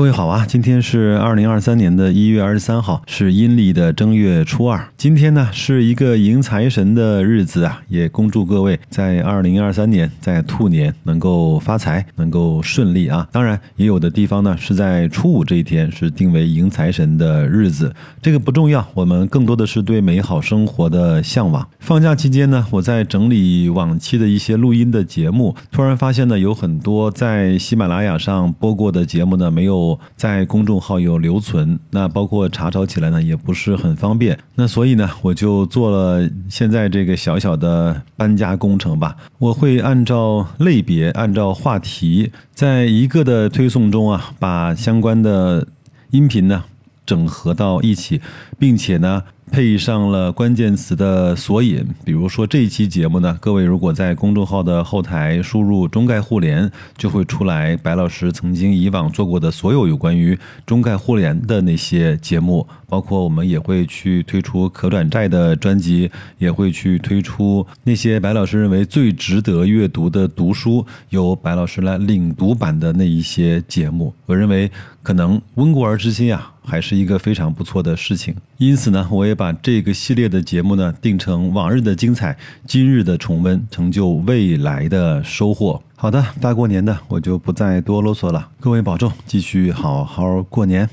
各位好啊，今天是二零二三年的一月二十三号，是阴历的正月初二。今天呢是一个迎财神的日子啊，也恭祝各位在二零二三年在兔年能够发财，能够顺利啊。当然，也有的地方呢是在初五这一天是定为迎财神的日子，这个不重要，我们更多的是对美好生活的向往。放假期间呢，我在整理往期的一些录音的节目，突然发现呢有很多在喜马拉雅上播过的节目呢没有。在公众号有留存，那包括查找起来呢也不是很方便，那所以呢我就做了现在这个小小的搬家工程吧。我会按照类别、按照话题，在一个的推送中啊，把相关的音频呢整合到一起，并且呢。配上了关键词的索引，比如说这一期节目呢，各位如果在公众号的后台输入“中概互联”，就会出来白老师曾经以往做过的所有有关于中概互联的那些节目，包括我们也会去推出可转债的专辑，也会去推出那些白老师认为最值得阅读的读书，由白老师来领读版的那一些节目。我认为可能温故而知新啊。还是一个非常不错的事情，因此呢，我也把这个系列的节目呢定成往日的精彩，今日的重温，成就未来的收获。好的，大过年的我就不再多啰嗦了，各位保重，继续好好过年。